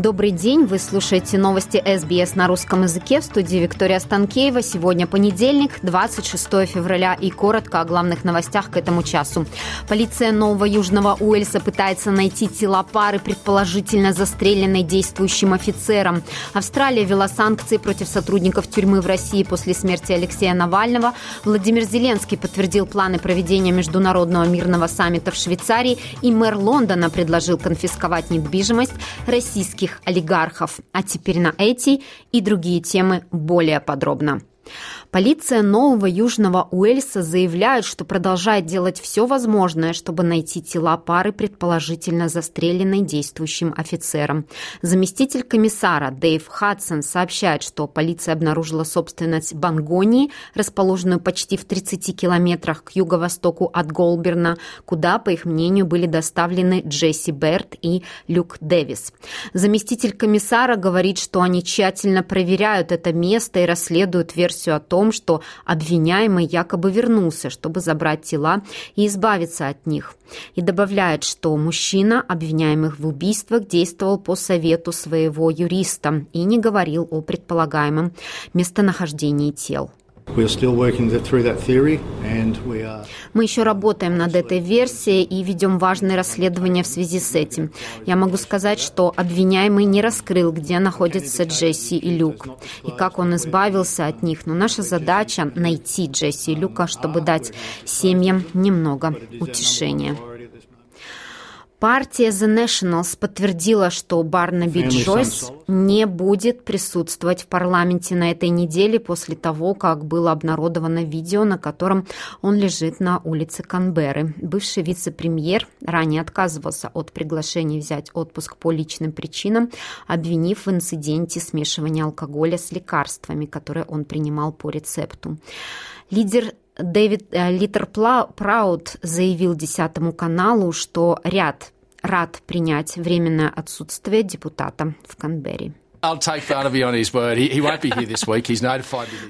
Добрый день, вы слушаете новости СБС на русском языке в студии Виктория Станкеева. Сегодня понедельник, 26 февраля и коротко о главных новостях к этому часу. Полиция Нового Южного Уэльса пытается найти тела пары, предположительно застреленной действующим офицером. Австралия ввела санкции против сотрудников тюрьмы в России после смерти Алексея Навального. Владимир Зеленский подтвердил планы проведения международного мирного саммита в Швейцарии и мэр Лондона предложил конфисковать недвижимость российских российских олигархов. А теперь на эти и другие темы более подробно. Полиция Нового Южного Уэльса заявляет, что продолжает делать все возможное, чтобы найти тела пары, предположительно застреленной действующим офицером. Заместитель комиссара Дэйв Хадсон сообщает, что полиция обнаружила собственность Бангонии, расположенную почти в 30 километрах к юго-востоку от Голберна, куда, по их мнению, были доставлены Джесси Берт и Люк Дэвис. Заместитель комиссара говорит, что они тщательно проверяют это место и расследуют версию о том, том, что обвиняемый якобы вернулся, чтобы забрать тела и избавиться от них. И добавляет, что мужчина, обвиняемых в убийствах, действовал по совету своего юриста и не говорил о предполагаемом местонахождении тел. Мы еще работаем над этой версией и ведем важные расследования в связи с этим. Я могу сказать, что обвиняемый не раскрыл, где находятся Джесси и Люк, и как он избавился от них. Но наша задача — найти Джесси и Люка, чтобы дать семьям немного утешения. Партия The Nationals подтвердила, что Барнаби Джойс не будет присутствовать в парламенте на этой неделе после того, как было обнародовано видео, на котором он лежит на улице Канберы. Бывший вице-премьер ранее отказывался от приглашения взять отпуск по личным причинам, обвинив в инциденте смешивания алкоголя с лекарствами, которые он принимал по рецепту. Лидер Дэвид э, Литер Прауд заявил Десятому каналу, что ряд рад принять временное отсутствие депутата в Канберре.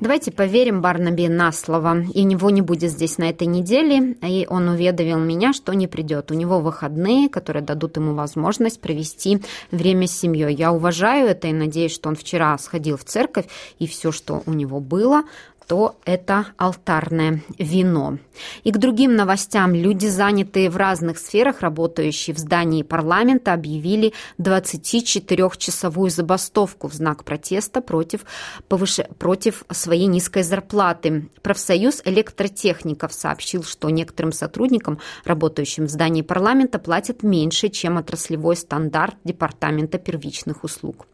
Давайте поверим Барнаби на слово. И него не будет здесь на этой неделе. И он уведомил меня, что не придет. У него выходные, которые дадут ему возможность провести время с семьей. Я уважаю это и надеюсь, что он вчера сходил в церковь, и все, что у него было, то это алтарное вино. И к другим новостям. Люди, занятые в разных сферах, работающие в здании парламента, объявили 24-часовую забастовку в знак протеста против, повыш... против своей низкой зарплаты. Профсоюз электротехников сообщил, что некоторым сотрудникам, работающим в здании парламента, платят меньше, чем отраслевой стандарт Департамента первичных услуг.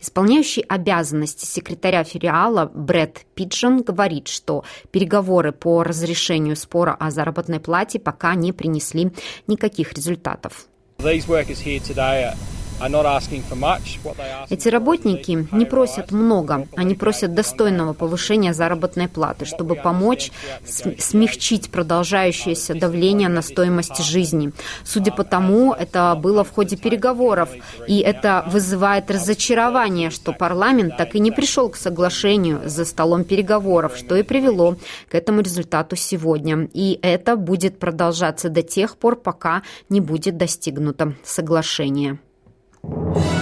Исполняющий обязанности секретаря филиала Брэд Пиджон говорит, что переговоры по разрешению спора о заработной плате пока не принесли никаких результатов. Эти работники не просят много, они просят достойного повышения заработной платы, чтобы помочь смягчить продолжающееся давление на стоимость жизни. Судя по тому, это было в ходе переговоров, и это вызывает разочарование, что парламент так и не пришел к соглашению за столом переговоров, что и привело к этому результату сегодня. И это будет продолжаться до тех пор, пока не будет достигнуто соглашение. you.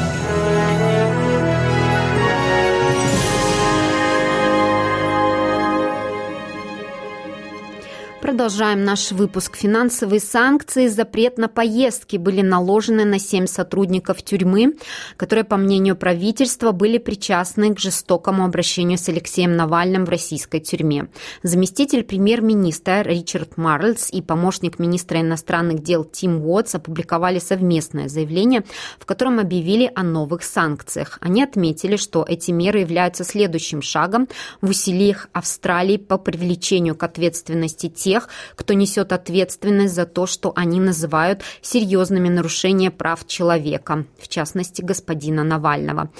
Продолжаем наш выпуск. Финансовые санкции, запрет на поездки были наложены на семь сотрудников тюрьмы, которые, по мнению правительства, были причастны к жестокому обращению с Алексеем Навальным в российской тюрьме. Заместитель премьер-министра Ричард Марльс и помощник министра иностранных дел Тим Уотс опубликовали совместное заявление, в котором объявили о новых санкциях. Они отметили, что эти меры являются следующим шагом в усилиях Австралии по привлечению к ответственности тех, тех, кто несет ответственность за то, что они называют серьезными нарушениями прав человека, в частности, господина Навального.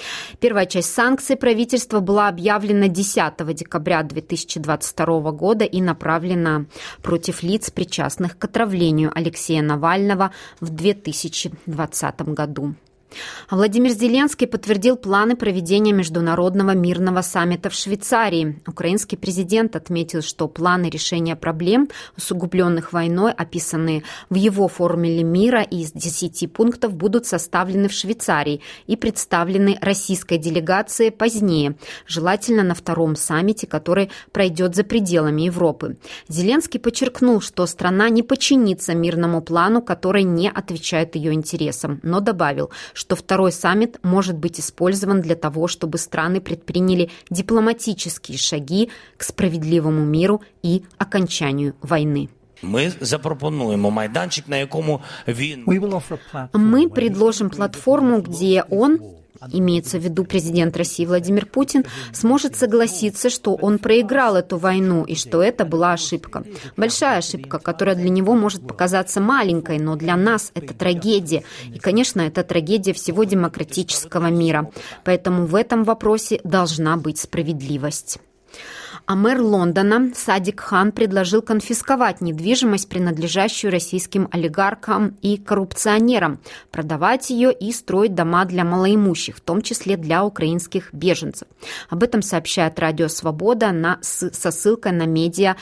Первая часть санкций правительства была объявлена 10 декабря 2022 года и направлена против лиц, причастных к отравлению Алексея Навального в 2020 году. Владимир Зеленский подтвердил планы проведения международного мирного саммита в Швейцарии. Украинский президент отметил, что планы решения проблем, усугубленных войной, описанные в его формуле мира из 10 пунктов, будут составлены в Швейцарии и представлены российской делегации позднее, желательно на втором саммите, который пройдет за пределами Европы. Зеленский подчеркнул, что страна не подчинится мирному плану, который не отвечает ее интересам, но добавил, что что второй саммит может быть использован для того, чтобы страны предприняли дипломатические шаги к справедливому миру и окончанию войны. Мы запропонуємо майданчик, на якому він мы предложим платформу, где он имеется в виду президент России Владимир Путин, сможет согласиться, что он проиграл эту войну и что это была ошибка. Большая ошибка, которая для него может показаться маленькой, но для нас это трагедия. И, конечно, это трагедия всего демократического мира. Поэтому в этом вопросе должна быть справедливость. А мэр Лондона Садик Хан предложил конфисковать недвижимость, принадлежащую российским олигархам и коррупционерам, продавать ее и строить дома для малоимущих, в том числе для украинских беженцев. Об этом сообщает Радио Свобода на, со ссылкой на медиа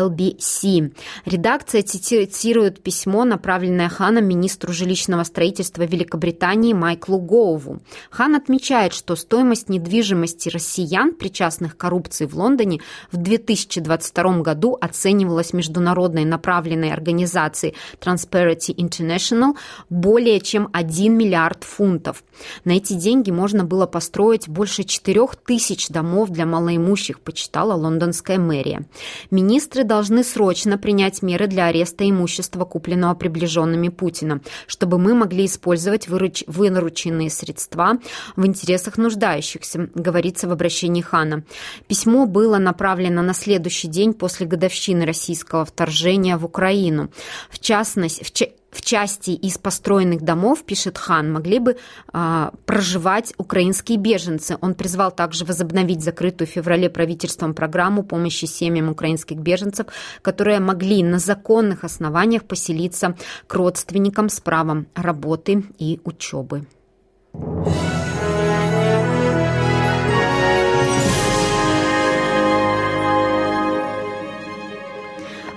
LBC. Редакция цитирует письмо, направленное Ханом министру жилищного строительства Великобритании Майклу Гоуву. Хан отмечает, что стоимость недвижимости россиян, причастных к коррупции в Лондоне, в 2022 году оценивалась международной направленной организацией Transparency International более чем 1 миллиард фунтов. На эти деньги можно было построить больше 4 тысяч домов для малоимущих, почитала лондонская мэрия. Министры должны срочно принять меры для ареста имущества, купленного приближенными Путина, чтобы мы могли использовать выруч... вырученные средства в интересах нуждающихся, говорится в обращении Хана. Письмо было на направлена на следующий день после годовщины российского вторжения в Украину. В частности, в, в части из построенных домов, пишет Хан, могли бы э, проживать украинские беженцы. Он призвал также возобновить закрытую в феврале правительством программу помощи семьям украинских беженцев, которые могли на законных основаниях поселиться к родственникам с правом работы и учебы.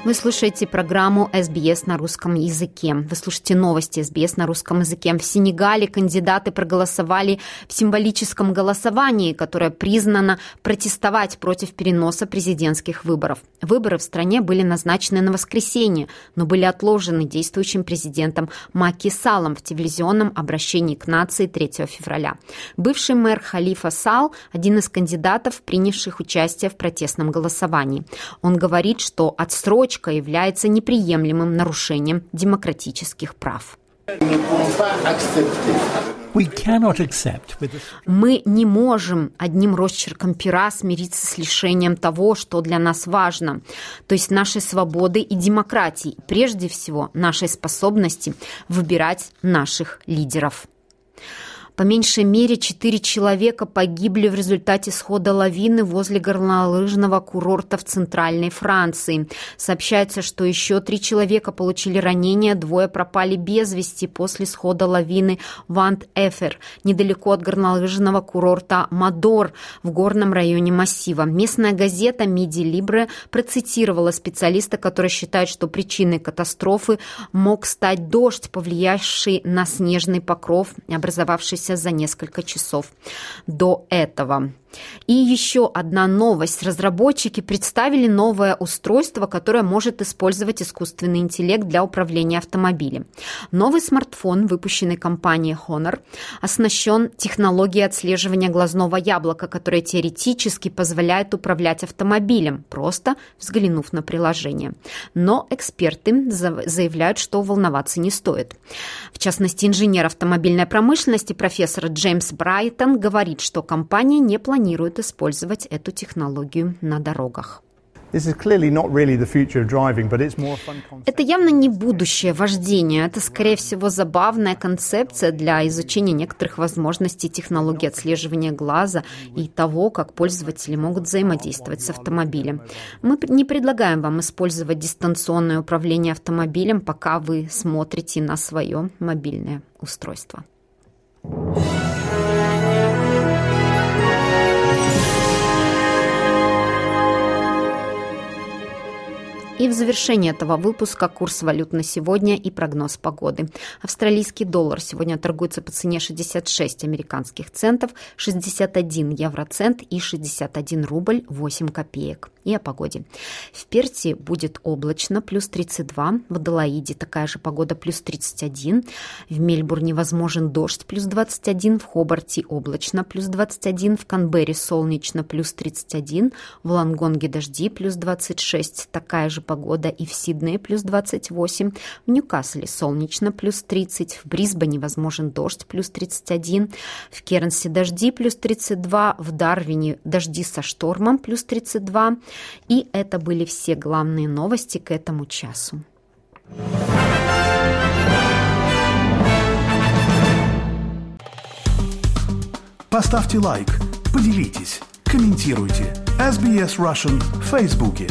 Вы слушаете программу «СБС на русском языке». Вы слушаете новости «СБС на русском языке». В Сенегале кандидаты проголосовали в символическом голосовании, которое признано протестовать против переноса президентских выборов. Выборы в стране были назначены на воскресенье, но были отложены действующим президентом Маки Салом в телевизионном обращении к нации 3 февраля. Бывший мэр Халифа Сал – один из кандидатов, принявших участие в протестном голосовании. Он говорит, что отсрочка точка является неприемлемым нарушением демократических прав. Мы не можем одним росчерком пера смириться с лишением того, что для нас важно, то есть нашей свободы и демократии, прежде всего нашей способности выбирать наших лидеров. По меньшей мере четыре человека погибли в результате схода лавины возле горнолыжного курорта в центральной Франции. Сообщается, что еще три человека получили ранения, двое пропали без вести после схода лавины Вант-Эфер, недалеко от горнолыжного курорта Мадор в горном районе массива. Местная газета «Миди Либре» процитировала специалиста, который считает, что причиной катастрофы мог стать дождь, повлиявший на снежный покров, образовавшийся за несколько часов до этого. И еще одна новость. Разработчики представили новое устройство, которое может использовать искусственный интеллект для управления автомобилем. Новый смартфон, выпущенный компанией Honor, оснащен технологией отслеживания глазного яблока, которая теоретически позволяет управлять автомобилем, просто взглянув на приложение. Но эксперты заявляют, что волноваться не стоит. В частности, инженер автомобильной промышленности профессор Джеймс Брайтон говорит, что компания не планирует использовать эту технологию на дорогах. Это явно не будущее вождения. Это, скорее всего, забавная концепция для изучения некоторых возможностей технологии отслеживания глаза и того, как пользователи могут взаимодействовать с автомобилем. Мы не предлагаем вам использовать дистанционное управление автомобилем, пока вы смотрите на свое мобильное устройство. И в завершении этого выпуска курс валют на сегодня и прогноз погоды. Австралийский доллар сегодня торгуется по цене 66 американских центов, 61 евроцент и 61 рубль 8 копеек. И о погоде. В Перте будет облачно, плюс 32. В Адалаиде такая же погода, плюс 31. В Мельбурне возможен дождь, плюс 21. В Хобарте облачно, плюс 21. В Канберре солнечно, плюс 31. В Лангонге дожди, плюс 26. Такая же погода и в Сиднее плюс 28, в Ньюкасле солнечно плюс 30, в Брисбене возможен дождь плюс 31, в Кернсе дожди плюс 32, в Дарвине дожди со штормом плюс 32. И это были все главные новости к этому часу. Поставьте лайк, поделитесь, комментируйте. SBS Russian в Фейсбуке.